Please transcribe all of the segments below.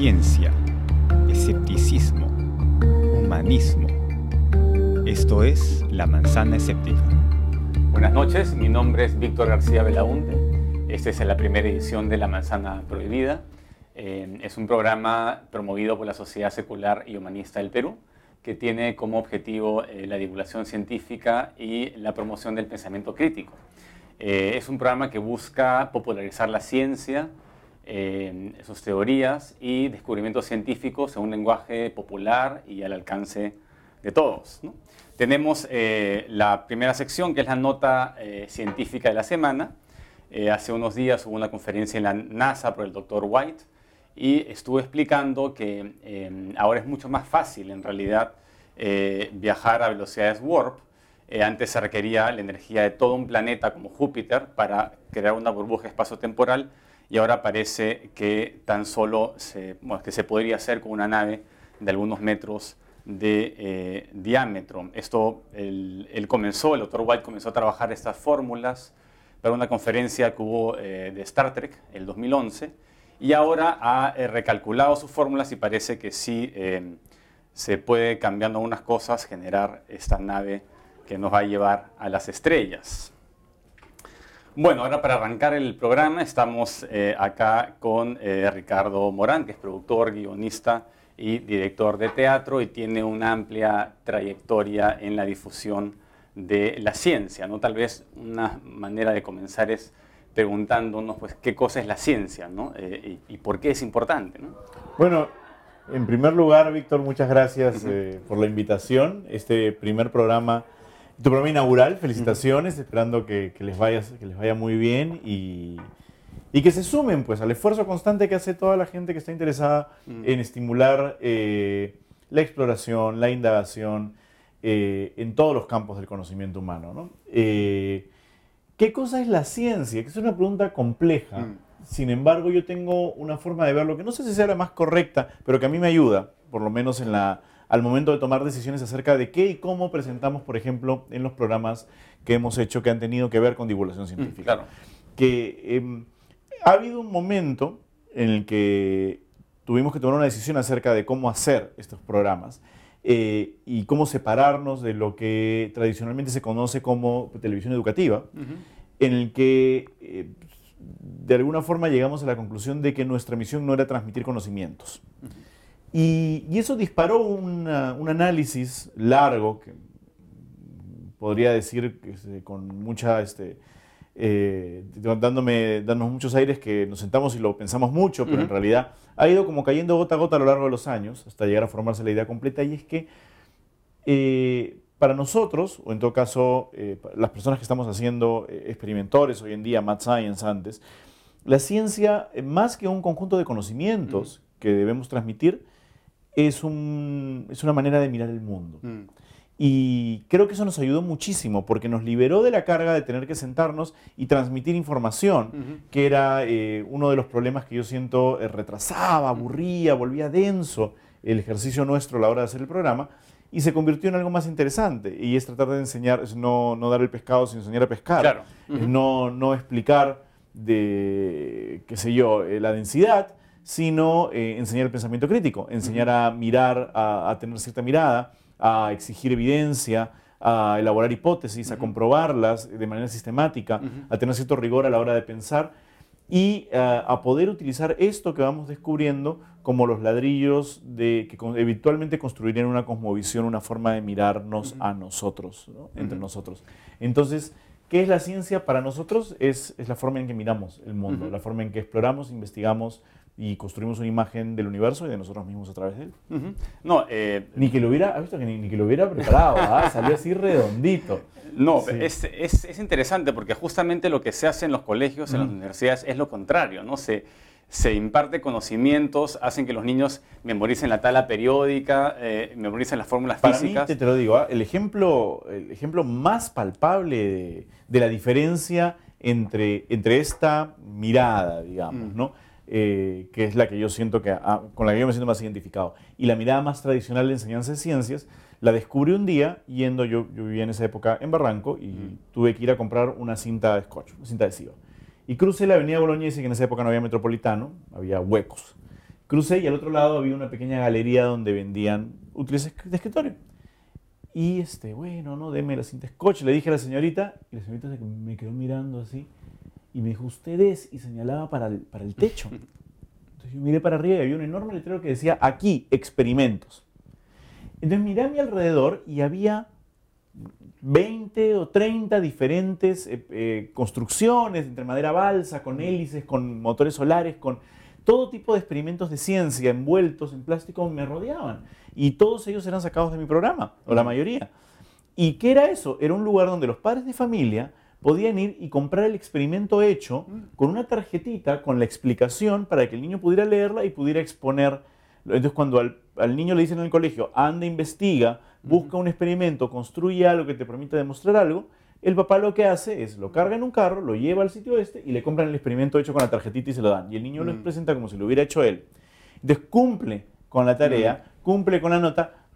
ciencia, escepticismo, humanismo. Esto es La Manzana Escéptica. Buenas noches, mi nombre es Víctor García Belaunde. Esta es la primera edición de La Manzana Prohibida. Eh, es un programa promovido por la Sociedad Secular y Humanista del Perú que tiene como objetivo eh, la divulgación científica y la promoción del pensamiento crítico. Eh, es un programa que busca popularizar la ciencia, eh, sus teorías y descubrimientos científicos en un lenguaje popular y al alcance de todos. Tenemos la primera sección, que es la nota científica de la semana. hace unos días hubo una conferencia en la NASA por el doctor White, y estuve explicando que em, ahora es mucho más fácil en realidad eh, viajar a velocidades warp. Eh, antes se requería la energía de todo un planeta como Júpiter para crear una burbuja espacio-temporal y ahora parece que tan solo se, que se podría hacer con una nave de algunos metros de eh, diámetro. Esto, él, comenzó, el doctor White comenzó a trabajar estas fórmulas para una conferencia que hubo de Star Trek el 2011 y ahora ha eh, recalculado sus fórmulas y parece que sí eh, se puede, cambiando algunas cosas, generar esta nave que nos va a llevar a las estrellas. Bueno, ahora para arrancar el programa estamos eh, acá con Ricardo Morán, que es productor, guionista y director de teatro y tiene una amplia trayectoria en la difusión de la ciencia. ¿no? Tal vez una manera de comenzar es preguntándonos pues, qué cosa es la ciencia ¿no? Eh, y, por qué es importante. ¿no? Bueno, en primer lugar, Víctor, muchas gracias eh, por la invitación. Este primer programa, tu programa inaugural, felicitaciones, esperando que, les vaya, que les vaya muy bien y, y, que se sumen pues, al esfuerzo constante que hace toda la gente que está interesada en estimular eh, la exploración, la indagación en todos los campos del conocimiento humano. ¿no? ¿Qué cosa es la ciencia? Que es una pregunta compleja. Mm. Sin embargo, yo tengo una forma de verlo que no sé si sea la más correcta, pero que a mí me ayuda, por lo menos en la, al momento de tomar decisiones acerca de qué y cómo presentamos, por ejemplo, en los programas que hemos hecho que han tenido que ver con divulgación mm, científica. claro. Que em, ha habido un momento en el que tuvimos que tomar una decisión acerca de cómo hacer estos programas. Eh, y cómo separarnos de lo que tradicionalmente se conoce como televisión educativa, en el que eh, de alguna forma llegamos a la conclusión de que nuestra misión no era transmitir conocimientos. Y, eso disparó un análisis largo, que podría decir que, con mucha... Este, eh, dándome, dándonos muchos aires que nos sentamos y lo pensamos mucho, pero en realidad ha ido como cayendo gota a gota a lo largo de los años hasta llegar a formarse la idea completa. Y es que eh, para nosotros, o en todo caso eh, las personas que estamos haciendo experimentores hoy en día, Math Science antes, la ciencia, más que un conjunto de conocimientos que debemos transmitir, es, un, es, una manera de mirar el mundo. Mm. Y creo que eso nos ayudó muchísimo porque nos liberó de la carga de tener que sentarnos y transmitir información, que era eh, uno de los problemas que yo siento eh, retrasaba, aburría, volvía denso el ejercicio nuestro a la hora de hacer el programa y se convirtió en algo más interesante y es tratar de enseñar, es no, no dar el pescado sino enseñar a pescar, no, no explicar de, qué sé yo, eh, la densidad, sino enseñar el pensamiento crítico, enseñar a mirar, a tener cierta mirada a exigir evidencia, a elaborar hipótesis, a comprobarlas de manera sistemática, a tener cierto rigor a la hora de pensar y eh, a poder utilizar esto que vamos descubriendo como los ladrillos de, que eventualmente construirían una cosmovisión, una forma de mirarnos a nosotros, entre nosotros. Entonces, ¿qué es la ciencia para nosotros? Es, es la forma en que miramos el mundo, la forma en que exploramos, investigamos, y construimos una imagen del universo y de nosotros mismos a través de él. No, eh, ni que lo hubiera, ¿has visto que ni, que lo hubiera preparado? ¿ah? Salió así redondito. No, es, es, es, interesante porque justamente lo que se hace en los colegios, en las universidades, es lo contrario, ¿no? Se, se imparte conocimientos, hacen que los niños memoricen la tabla periódica, eh, memoricen las fórmulas Para físicas. Mí, te, lo digo, ¿ah? el, ejemplo, el ejemplo más palpable de, de la diferencia entre, entre esta mirada, digamos. ¿no? Eh, que es la que yo siento que, ah, con la que yo me siento más identificado. Y la mirada más tradicional de enseñanza de ciencias, la descubrí un día yendo, yo, yo vivía en esa época en Barranco y mm. tuve que ir a comprar una cinta de scotch, una cinta adhesiva. Y crucé la avenida Bolognesi, que en esa época no había metropolitano, había huecos. Crucé y al otro lado había una pequeña galería donde vendían útiles de escritorio. Y este, bueno, no, deme la cinta scotch. Le dije a la señorita, y la señorita me quedó mirando así, y me dijo, ustedes, y señalaba para el, para el techo. Entonces yo miré para arriba y había un enorme letrero que decía, aquí, experimentos. Entonces miré a mi alrededor y había 20 o 30 diferentes eh, eh, construcciones entre madera balsa, con hélices, con motores solares, con todo tipo de experimentos de ciencia envueltos en plástico me rodeaban. Y todos ellos eran sacados de mi programa, o la mayoría. ¿Y qué era eso? Era un lugar donde los padres de familia podían ir y comprar el experimento hecho con una tarjetita con la explicación para que el niño pudiera leerla y pudiera exponer. Entonces, cuando al, niño le dicen en el colegio, anda, investiga, busca un experimento, construye algo que te permita demostrar algo, el papá lo que hace es lo carga en un carro, lo lleva al sitio este y le compran el experimento hecho con la tarjetita y se lo dan. Y el niño lo presenta como si lo hubiera hecho él. Entonces cumple con la tarea, cumple con la nota,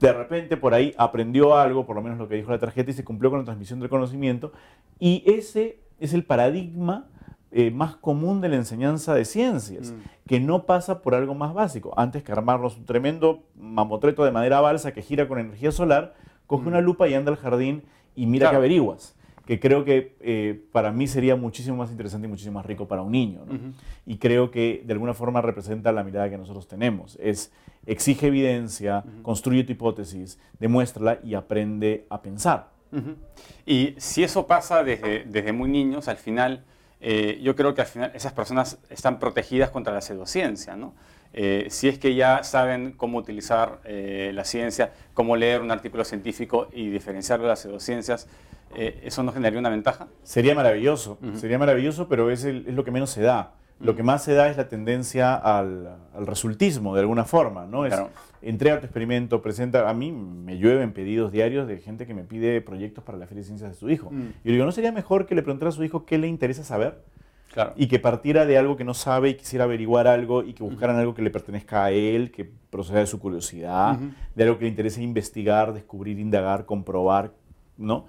de repente por ahí aprendió algo, por lo menos lo que dijo la tarjeta, y se cumplió con la transmisión del conocimiento. Y ese es el paradigma eh, más común de la enseñanza de ciencias, mm. que no pasa por algo más básico. Antes que armarnos un tremendo mamotreto de madera balsa que gira con energía solar, coge mm. una lupa y anda al jardín y mira que averiguas que creo que eh, para mí sería muchísimo más interesante y muchísimo más rico para un niño. Y creo que de alguna forma representa la mirada que nosotros tenemos. Es exige evidencia, construye tu hipótesis, demuéstrala y aprende a pensar. Y si eso pasa desde, desde muy niños, al final, eh, yo creo que al final esas personas están protegidas contra la pseudociencia, ¿no? Eh, si es que ya saben cómo utilizar la ciencia, cómo leer un artículo científico y diferenciarlo de las pseudociencias, eh, ¿eso no generaría una ventaja? Sería maravilloso, sería maravilloso, pero es, es, lo que menos se da. Lo que más se da es la tendencia al, al resultismo, de alguna forma, ¿no? Es, entrega tu experimento, presenta, a mí me llueven pedidos diarios de gente que me pide proyectos para la Feria de Ciencias de su hijo. Mm. Y yo digo, ¿no sería mejor que le preguntara a su hijo qué le interesa saber? Claro. Y que partiera de algo que no sabe y quisiera averiguar algo y que buscaran algo que le pertenezca a él, que proceda de su curiosidad, de algo que le interese investigar, descubrir, indagar, comprobar, ¿no?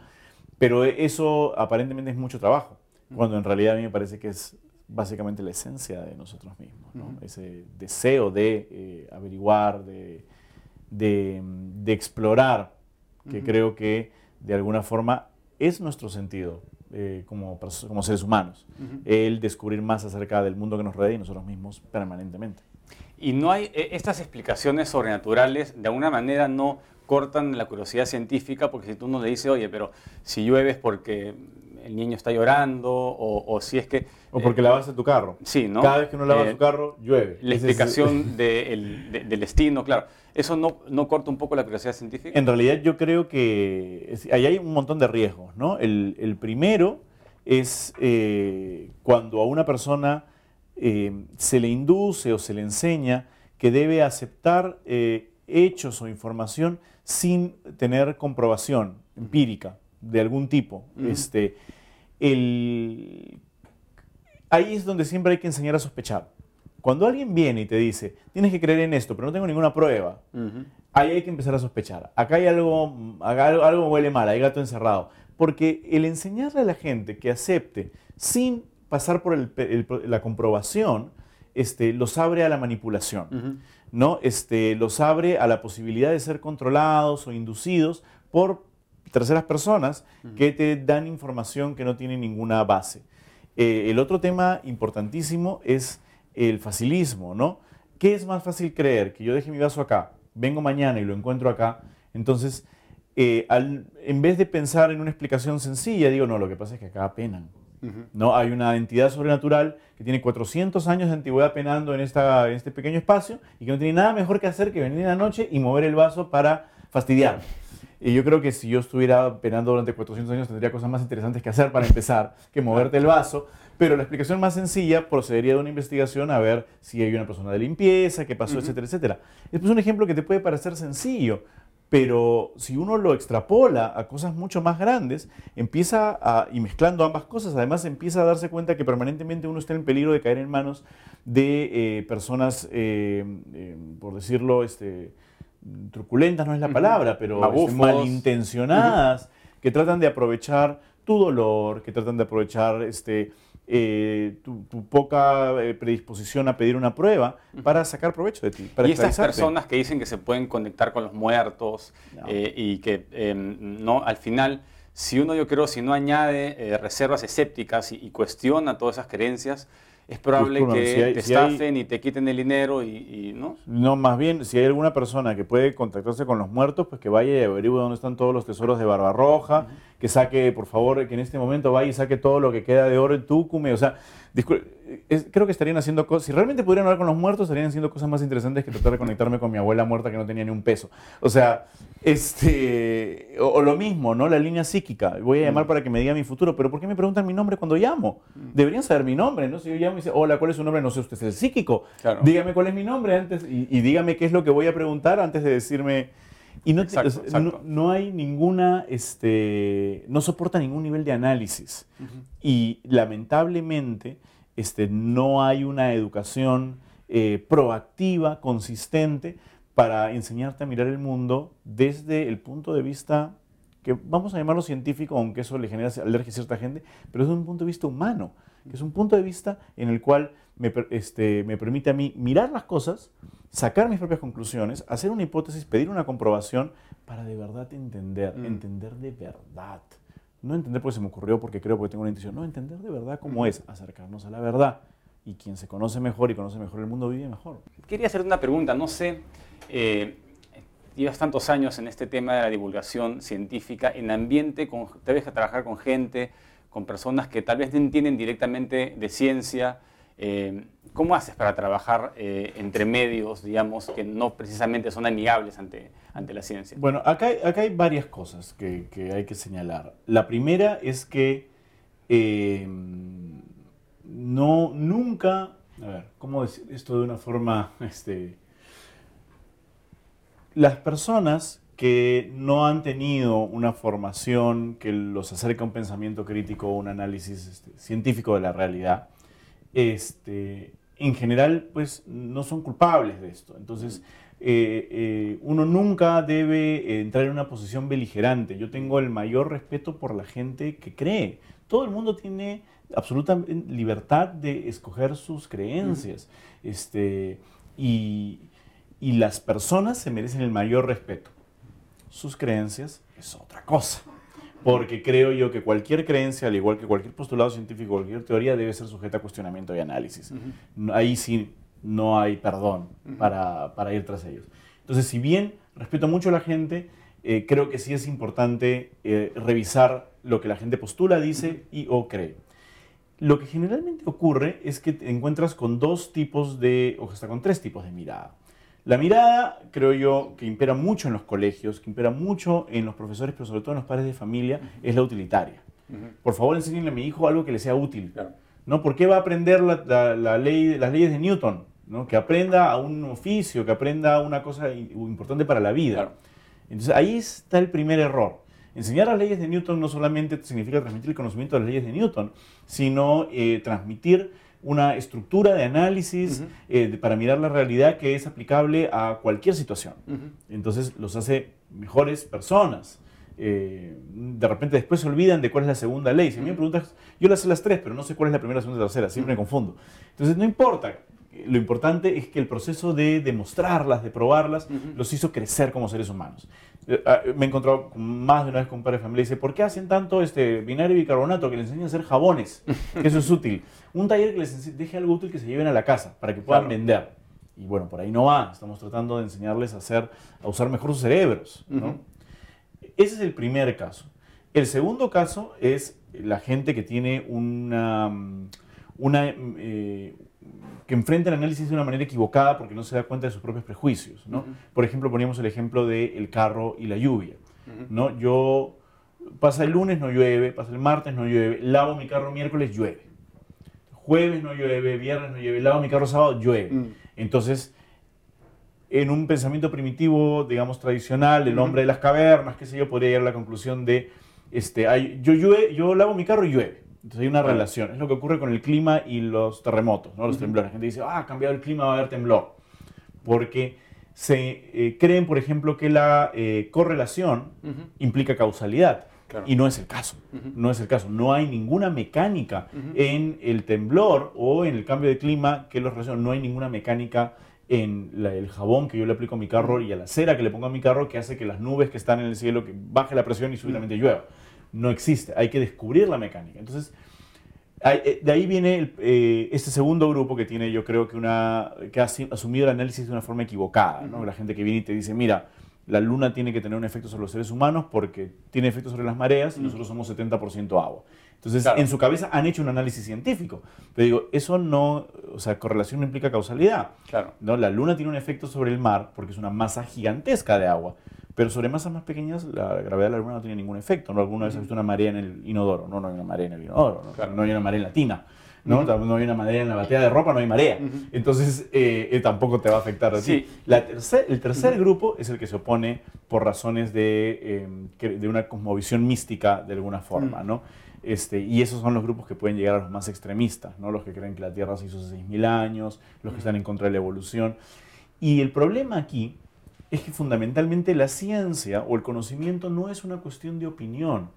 Pero eso aparentemente es mucho trabajo, cuando en realidad a mí me parece que es básicamente la esencia de nosotros mismos, ese deseo de eh, averiguar, de, explorar, que creo que de alguna forma es nuestro sentido eh, como, como, seres humanos, el descubrir más acerca del mundo que nos rodea y nosotros mismos permanentemente. Y no hay e, estas explicaciones sobrenaturales, de alguna manera no cortan la curiosidad científica, porque si tú no le dices, oye, pero si llueve es porque el niño está llorando, o, si es que... O porque eh, lavas tu carro. Sí, ¿no? Cada vez que uno lava eh, su carro, llueve. La explicación del destino, claro. ¿Eso no, no, corta un poco la curiosidad científica? En realidad yo creo que ahí hay un montón de riesgos, ¿no? El, primero es eh, cuando a una persona se le induce o se le enseña que debe aceptar hechos o información sin tener comprobación empírica de algún tipo. este, el, ahí es donde siempre hay que enseñar a sospechar. Cuando alguien viene y te dice, tienes que creer en esto, pero no tengo ninguna prueba, ahí hay que empezar a sospechar. Acá hay algo, algo, algo huele mal, hay gato encerrado. Porque el enseñarle a la gente que acepte sin pasar por la comprobación, este, los abre a la manipulación. ¿no? Este, los abre a la posibilidad de ser controlados o inducidos por terceras personas que te dan información que no tiene ninguna base. Eh, el otro tema importantísimo es el facilismo, ¿no? ¿Qué es más fácil creer? Que yo deje mi vaso acá, vengo mañana y lo encuentro acá. Entonces, eh, en vez de pensar en una explicación sencilla, digo, no, lo que pasa es que acá penan. ¿no? Hay una entidad sobrenatural que tiene 400 años de antigüedad penando en, esta, en este pequeño espacio y que no tiene nada mejor que hacer que venir en la noche y mover el vaso para fastidiar. Y yo creo que si yo estuviera penando durante 400 años tendría cosas más interesantes que hacer para empezar que moverte el vaso. Pero la explicación más sencilla procedería de una investigación a ver si hay una persona de limpieza, qué pasó, etcétera, etcétera. Es un ejemplo que te puede parecer sencillo, pero si uno lo extrapola a cosas mucho más grandes, empieza a, y mezclando ambas cosas, además empieza a darse cuenta que permanentemente uno está en peligro de caer en manos de eh, personas, eh, eh, por decirlo, este, truculentas no es la palabra, pero este, malintencionadas, que tratan de aprovechar tu dolor, que tratan de aprovechar este, eh, tu, tu, poca eh, predisposición a pedir una prueba para sacar provecho de ti. Para y estas personas que dicen que se pueden conectar con los muertos eh, y que em, no, al final, si uno yo creo, si no añade reservas escépticas y, y, cuestiona todas esas creencias, es probable que te estafen y te quiten el dinero y, ¿no? No, más bien, si hay alguna persona que puede contactarse con los muertos, pues que vaya y averigüe dónde están todos los tesoros de Barbarroja, que saque, por favor, que en este momento vaya y saque todo lo que queda de oro en Tucume, o sea, creo que estarían haciendo cosas, si realmente pudieran hablar con los muertos, estarían haciendo cosas más interesantes que tratar de conectarme con mi abuela muerta que no tenía ni un peso. O sea, este, o, lo mismo, ¿no? La línea psíquica. Voy a llamar mm. para que me diga mi futuro, pero ¿por qué me preguntan mi nombre cuando llamo? Mm. Deberían saber mi nombre, ¿no? Si yo llamo y dice, hola, ¿cuál es su nombre? No sé, usted es el psíquico. Dígame cuál es mi nombre antes y, y dígame qué es lo que voy a preguntar antes de decirme y no, no, hay ninguna, este, no soporta ningún nivel de análisis. Y lamentablemente este, no hay una educación eh, proactiva, consistente, para enseñarte a mirar el mundo desde el punto de vista que vamos a llamarlo científico, aunque eso le genera alergia a cierta gente, pero es un punto de vista humano, que es un punto de vista en el cual me, este, me permite a mí mirar las cosas, sacar mis propias conclusiones, hacer una hipótesis, pedir una comprobación para de verdad entender, mm. entender de verdad. No entender porque se me ocurrió, porque creo, porque tengo una intuición. No, entender de verdad cómo es, acercarnos a la verdad. Y quien se conoce mejor y conoce mejor el mundo vive mejor. Quería hacerte una pregunta, no sé, eh, llevas tantos años en este tema de la divulgación científica, en ambiente, con, debes trabajar con gente, con personas que tal vez no entienden directamente de ciencia, eh, ¿Cómo haces para trabajar eh, entre medios, digamos, que no precisamente son amigables ante, ante la ciencia? Bueno, acá, acá hay varias cosas que, que, hay que señalar. La primera es que eh, no, nunca, a ver, ¿cómo decir esto de una forma, este, las personas que no han tenido una formación que los acerca a un pensamiento crítico o un análisis este, científico de la realidad, este, en general, pues no son culpables de esto. Entonces, eh, eh, uno nunca debe entrar en una posición beligerante. Yo tengo el mayor respeto por la gente que cree. Todo el mundo tiene absoluta libertad de escoger sus creencias. Este, y, y las personas se merecen el mayor respeto. Sus creencias es otra cosa porque creo yo que cualquier creencia, al igual que cualquier postulado científico, cualquier teoría, debe ser sujeta a cuestionamiento y análisis. Ahí sí no hay perdón para, para, ir tras ellos. Entonces, si bien respeto mucho a la gente, eh, creo que sí es importante eh, revisar lo que la gente postula, dice y o cree. Lo que generalmente ocurre es que te encuentras con dos tipos de, o hasta con tres tipos de mirada. La mirada, creo yo, que impera mucho en los colegios, que impera mucho en los profesores, pero sobre todo en los padres de familia, es la utilitaria. Por favor, enséñenle a mi hijo algo que le sea útil. ¿no? ¿Por qué va a aprender la, ley, las leyes de Newton? ¿no? Que aprenda a un oficio, que aprenda una cosa importante para la vida. Entonces ahí está el primer error. Enseñar las leyes de Newton no solamente significa transmitir el conocimiento de las leyes de Newton, sino eh, transmitir una estructura de análisis eh, para mirar la realidad que es aplicable a cualquier situación. Entonces los hace mejores personas. Eh, de repente después se olvidan de cuál es la segunda ley. Si a mí me preguntas, yo las sé las tres, pero no sé cuál es la primera, segunda, tercera, siempre me confundo. Entonces no importa, lo importante es que el proceso de demostrarlas, de probarlas, los hizo crecer como seres humanos. Eh, ah, me he encontrado más de una vez con un padre de familia y dice, ¿por qué hacen tanto este binario y bicarbonato que les enseñan a hacer jabones? Que eso es útil. Un taller que les deje algo útil que se lleven a la casa para que puedan vender. Y bueno, por ahí no va. Estamos tratando de enseñarles a, hacer, a usar mejor sus cerebros. Ese es el primer caso. El segundo caso es la gente que tiene una, una, eh, que enfrenta el análisis de una manera equivocada porque no se da cuenta de sus propios prejuicios. ¿no? Por ejemplo, poníamos el ejemplo del carro y la lluvia. ¿no? Yo, pasa el lunes, no llueve, pasa el martes, no llueve, lavo mi carro miércoles, llueve. Jueves no llueve, viernes no llueve, lavo mi carro sábado, llueve. Mm. Entonces, en un pensamiento primitivo, digamos, tradicional, el hombre de las cavernas, qué sé yo, podría llegar a la conclusión de, este, yo, llueve, yo lavo mi carro y llueve. Entonces hay una relación. Es lo que ocurre con el clima y los terremotos, ¿no? los temblores. La gente dice, ah, ha cambiado el clima, va a haber temblor. Porque se eh, creen, por ejemplo, que la eh, correlación implica causalidad. Y no es el caso, no es el caso. No hay ninguna mecánica en el temblor o en el cambio de clima que los relacione. No hay ninguna mecánica en el jabón que yo le aplico a mi carro y a la cera que le pongo a mi carro que hace que las nubes que están en el cielo que baje la presión y súbitamente llueva. No existe, hay que descubrir la mecánica. Entonces, eh, de ahí viene eh, este segundo grupo que tiene, yo creo que una que ha asumido el análisis de una forma equivocada, ¿no? La gente que viene y te dice, mira, la luna tiene que tener un efecto sobre los seres humanos porque tiene efecto sobre las mareas y nosotros somos 70% agua. Entonces, en su cabeza han hecho un análisis científico. Pero digo, eso no, o sea, correlación no implica causalidad. Claro. ¿no? La luna tiene un efecto sobre el mar porque es una masa gigantesca de agua. Pero sobre masas más pequeñas, la gravedad de la luna no tiene ningún efecto. ¿no? Alguna vez has visto una marea en el inodoro. No, no hay una marea en el inodoro. No, no hay una marea en la tina. ¿no? no hay una marea en la batea de ropa, no hay marea. Entonces, eh, eh, tampoco te va a afectar a ti. La el tercer grupo es el que se opone por razones de, em, de una cosmovisión mística de alguna forma, ¿no? Este, y esos son los grupos que pueden llegar a los más extremistas, ¿no? los que creen que la Tierra se hizo hace 6.000 años, los que están en contra de la evolución. Y el problema aquí es que fundamentalmente la ciencia o el conocimiento no es una cuestión de opinión.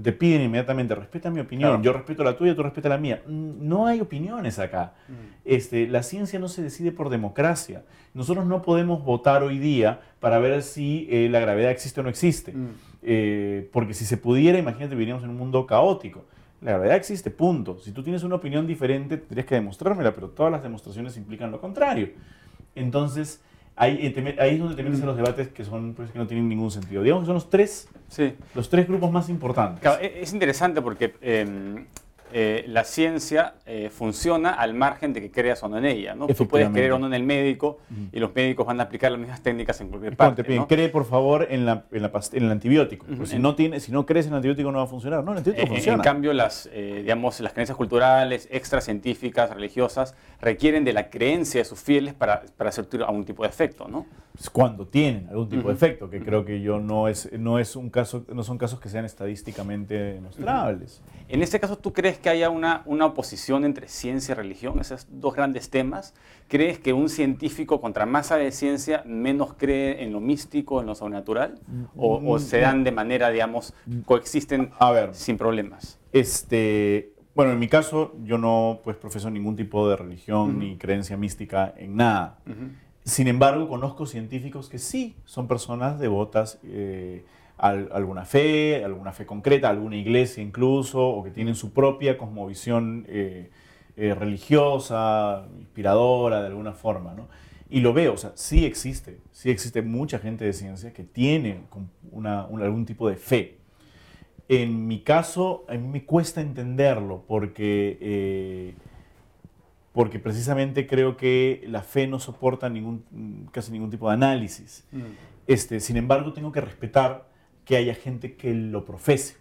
Te piden inmediatamente, respeta mi opinión, yo respeto la tuya, tú respeta la mía. No hay opiniones acá. Mm. Este, la ciencia no se decide por democracia. Nosotros no podemos votar hoy día para ver si eh, la gravedad existe o no existe. Mm. Eh, porque si se pudiera, imagínate, viviríamos en un mundo caótico. La gravedad existe, punto. Si tú tienes una opinión diferente, tendrías que demostrármela, pero todas las demostraciones implican lo contrario. Entonces, ahí, eh, ahí es donde te metes en los debates que, son, pues, que no tienen ningún sentido. Digamos que son los tres, sí. los tres grupos más importantes. E, es interesante porque em, eh, la ciencia eh, funciona al margen de que creas o no en ella. ¿no? Tú puedes creer o no en el médico y los médicos van a aplicar las mismas técnicas en cualquier parte. Te cree por favor en, la, en, la, en el antibiótico. si, no tiene, si no crees en el antibiótico no va a funcionar. No, el antibiótico funciona. En cambio, las, digamos, las creencias culturales, extracientíficas, religiosas, requieren de la creencia de sus fieles para, para hacer algún tipo de efecto. ¿no? Cuando tienen algún tipo de efecto, que creo que yo no es, no es un caso, no son casos que sean estadísticamente demostrables. En este caso, ¿tú crees que haya una, una oposición entre ciencia y religión, esos dos grandes temas? ¿Crees que un científico contra más sabe de ciencia menos cree en lo místico, en lo sobrenatural? ¿O, o se dan de manera, digamos, coexisten A ver, sin problemas? Este, bueno, en mi caso, yo no pues, profeso ningún tipo de religión ni creencia mística en nada. Sin embargo, conozco científicos que sí son personas devotas eh, a alguna fe, alguna fe concreta, alguna iglesia incluso, o que tienen su propia cosmovisión eh, eh, religiosa, inspiradora de alguna forma. ¿no? Y lo veo, o sea, sí existe, sí existe mucha gente de ciencia que tiene algún tipo de fe. En mi caso, a mí me cuesta entenderlo porque porque precisamente creo que la fe no soporta ningún, casi ningún tipo de análisis. Mm. Este, sin embargo, tengo que respetar que haya gente que lo profese.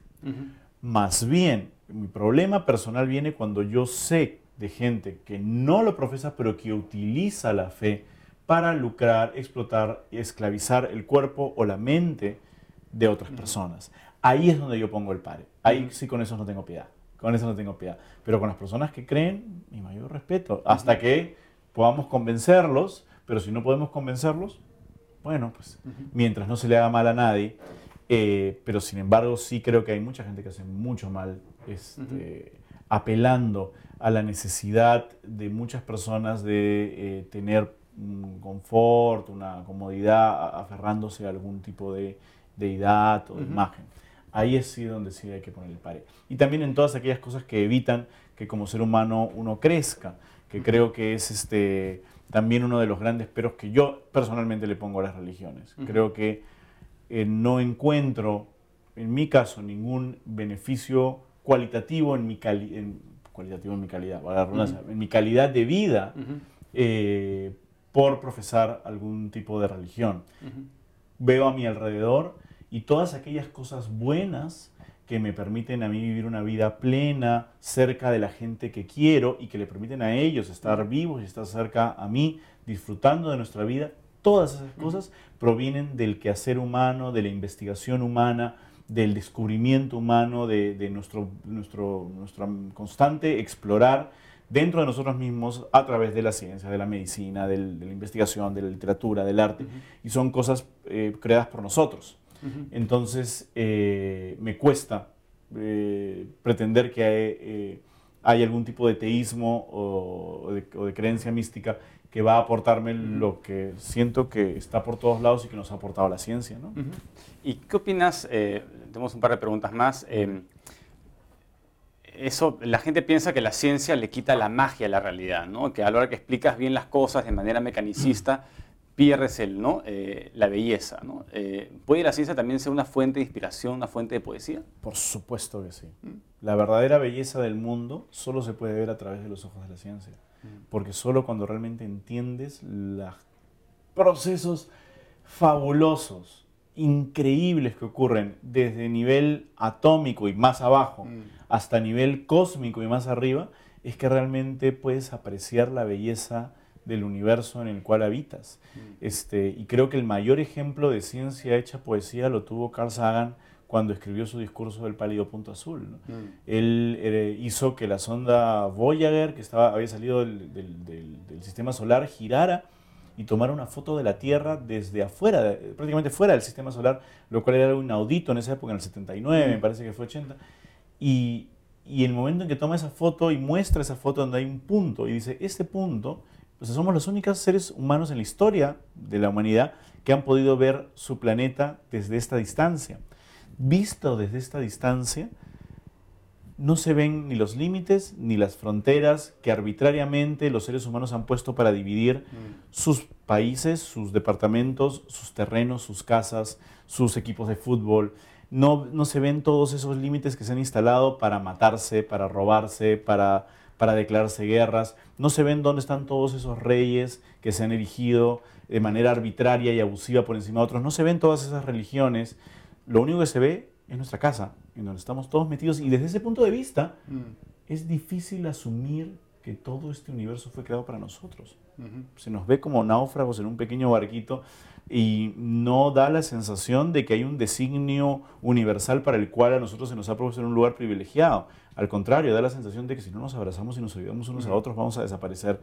Más bien, mi problema personal viene cuando yo sé de gente que no lo profesa, pero que utiliza la fe para lucrar, explotar y esclavizar el cuerpo o la mente de otras personas. Ahí es donde yo pongo el pare. Ahí sí con eso no tengo piedad. Con eso no tengo piedad. Pero con las personas que creen, mi mayor respeto. Hasta que podamos convencerlos, pero si no podemos convencerlos, bueno, pues mientras no se le haga mal a nadie. Eh, pero sin embargo, sí creo que hay mucha gente que hace mucho mal este, apelando a la necesidad de muchas personas de eh, tener un confort, una comodidad, aferrándose a algún tipo de deidad o de imagen ahí es sí donde sí hay que poner el pare. Y también en todas aquellas cosas que evitan que como ser humano uno crezca, que creo que es este, también uno de los grandes peros que yo personalmente le pongo a las religiones. Creo que eh, no encuentro, en mi caso, ningún beneficio cualitativo en mi, cualitativo en mi calidad, en mi calidad de vida eh, por profesar algún tipo de religión. Veo a mi alrededor y todas aquellas cosas buenas que me permiten a mí vivir una vida plena, cerca de la gente que quiero y que le permiten a ellos estar vivos y estar cerca a mí, disfrutando de nuestra vida, todas esas cosas provienen del quehacer humano, de la investigación humana, del descubrimiento humano, de, nuestro, nuestro, constante explorar dentro de nosotros mismos a través de la ciencia, de la medicina, de la investigación, de la literatura, del arte. Y son cosas eh, creadas por nosotros. Entonces, eh, me cuesta eh, pretender que hay, hay, algún tipo de teísmo o, de, creencia mística que va a aportarme lo que siento que está por todos lados y que nos ha aportado la ciencia. ¿no? ¿Y qué opinas? tenemos un par de preguntas más eso, la gente piensa que la ciencia le quita la magia a la realidad, ¿no? que a la hora que explicas bien las cosas de manera mecanicista, pierdes el, ¿no? Eh, la belleza. ¿no? Eh, ¿Puede la ciencia también ser una fuente de inspiración, una fuente de poesía? Por supuesto que sí. Mm. La verdadera belleza del mundo solo se puede ver a través de los ojos de la ciencia, mm. porque solo cuando realmente entiendes los procesos fabulosos, increíbles que ocurren desde nivel atómico y más abajo, mm hasta nivel cósmico y más arriba, es que realmente puedes apreciar la belleza del universo en el cual habitas. Mm. Este, y creo que el mayor ejemplo de ciencia hecha poesía lo tuvo Carl Sagan cuando escribió su discurso del pálido punto azul. Mm. Él eh, hizo que la sonda Voyager, que estaba, había salido del, del, sistema solar, girara y tomara una foto de la Tierra desde afuera, prácticamente fuera del sistema solar, lo cual era algo inaudito en esa época, en el 79, me mm. parece que fue 80. Y, y el momento en que toma esa foto y muestra esa foto donde hay un punto y dice, este punto, pues somos los únicos seres humanos en la historia de la humanidad que han podido ver su planeta desde esta distancia. Visto desde esta distancia, no se ven ni los límites ni las fronteras que arbitrariamente los seres humanos han puesto para dividir mm. sus países, sus departamentos, sus terrenos, sus casas, sus equipos de fútbol, no, se ven todos esos límites que se han instalado para matarse, para robarse, para, para declararse guerras. No se ven dónde están todos esos reyes que se han erigido de manera arbitraria y abusiva por encima de otros. No se ven todas esas religiones. Lo único que se ve es nuestra casa, en donde estamos todos metidos. Y desde ese punto de vista, mm. es difícil asumir que todo este universo fue creado para nosotros. Se nos ve como náufragos en un pequeño barquito y no da la sensación de que hay un designio universal para el cual a nosotros se nos ha propuesto un lugar privilegiado. Al contrario, da la sensación de que si no nos abrazamos y nos ayudamos unos a otros vamos a desaparecer.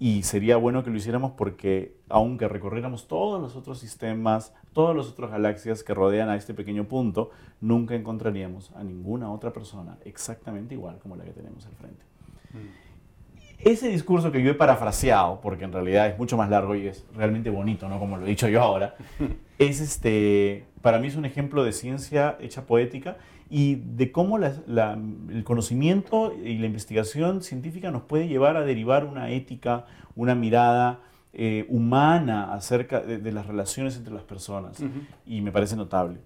Y sería bueno que lo hiciéramos porque aunque recorriéramos todos los otros sistemas, todas las otras galaxias que rodean a este pequeño punto, nunca encontraríamos a ninguna otra persona exactamente igual como la que tenemos al frente. Mm. Ese discurso que yo he parafraseado, porque en realidad es mucho más largo y es realmente bonito, ¿no? Como lo he dicho yo ahora, es este, para mí es un ejemplo de ciencia hecha poética y de cómo el conocimiento y la investigación científica nos puede llevar a derivar una ética, una mirada eh, humana acerca de, las relaciones entre las personas. Y me parece notable.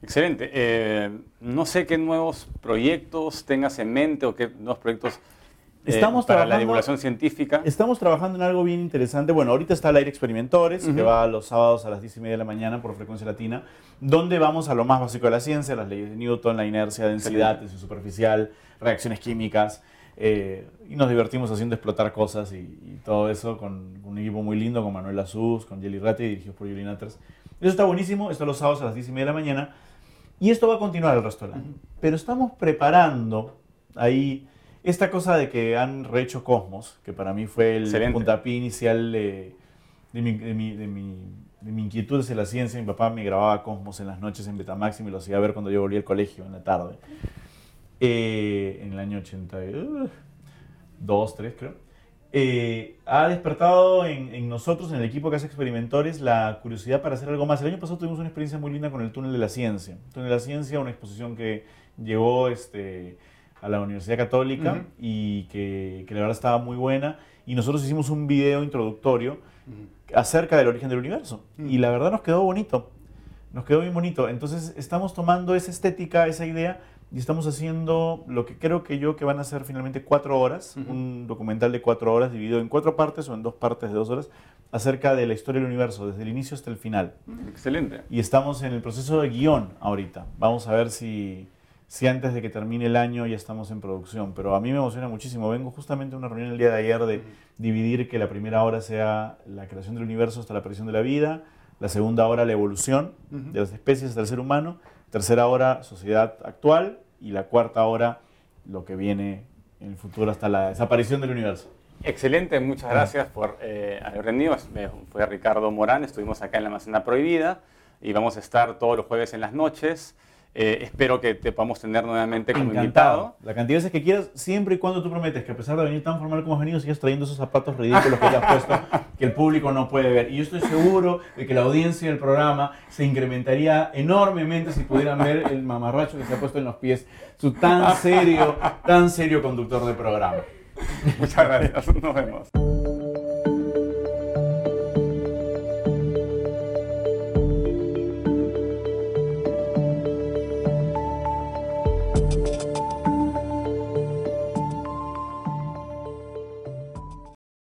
Excelente. Eh, no sé qué nuevos proyectos tengas en mente o qué nuevos proyectos eh, estamos para la divulgación científica. Estamos trabajando en algo bien interesante. Bueno, ahorita está el aire experimentores, que va los sábados a las 10 y media de la mañana por frecuencia latina, donde vamos a lo más básico de la ciencia, las leyes de Newton, la inercia, densidad, tensión superficial, reacciones químicas. Eh, y nos divertimos haciendo explotar cosas y, todo eso con, un equipo muy lindo, con Manuel Azuz, con Jelly Ratti, dirigidos por Yuri Natters. Eso está buenísimo, esto los sábados a las 10 y media de la mañana. Y esto va a continuar el resto del año. Pero estamos preparando ahí esta cosa de que han rehecho Cosmos, que para mí fue el puntapié inicial de, mi, de, mi, de, mi, inquietud hacia la ciencia. Mi papá me grababa Cosmos en las noches en Betamax y me lo hacía ver cuando yo volvía al colegio en la tarde. Eh, en el año 82, 3 creo. Eh, ha despertado en, en, nosotros, en el equipo que hace experimentores, la curiosidad para hacer algo más. El año pasado tuvimos una experiencia muy linda con el Túnel de la Ciencia. El Túnel de la Ciencia, una exposición que llegó este, a la Universidad Católica y que, que, la verdad estaba muy buena. Y nosotros hicimos un video introductorio acerca del origen del universo. Y la verdad nos quedó bonito. Nos quedó bien bonito. Entonces estamos tomando esa estética, esa idea, y estamos haciendo lo que creo que yo que van a ser finalmente cuatro horas, un documental de cuatro horas dividido en cuatro partes o en dos partes de dos horas, acerca de la historia del universo, desde el inicio hasta el final. Excelente. Y estamos en el proceso de guion ahorita. Vamos a ver si si antes de que termine el año ya estamos en producción. Pero a mí me emociona muchísimo. Vengo justamente a una reunión el día de ayer de dividir que la primera hora sea la creación del universo hasta la aparición de la vida, la segunda hora la evolución de las especies hasta el ser humano, tercera hora sociedad actual y la cuarta hora lo que viene en el futuro hasta la desaparición del universo. Excelente, muchas gracias por eh, haber venido. Fue Ricardo Morán, estuvimos acá en la Almacena Prohibida. y vamos a estar todos los jueves en las noches. Eh, espero que te podamos tener nuevamente como invitado. La cantidad de veces que quieras, siempre y cuando tú prometes que a pesar de venir tan formal como has venido, sigas trayendo esos zapatos ridículos que te has puesto, que el público no puede ver. Y yo estoy seguro de que la audiencia del programa se incrementaría enormemente si pudieran ver el mamarracho que se ha puesto en los pies, su tan serio, tan serio conductor de programa. Muchas gracias, nos vemos.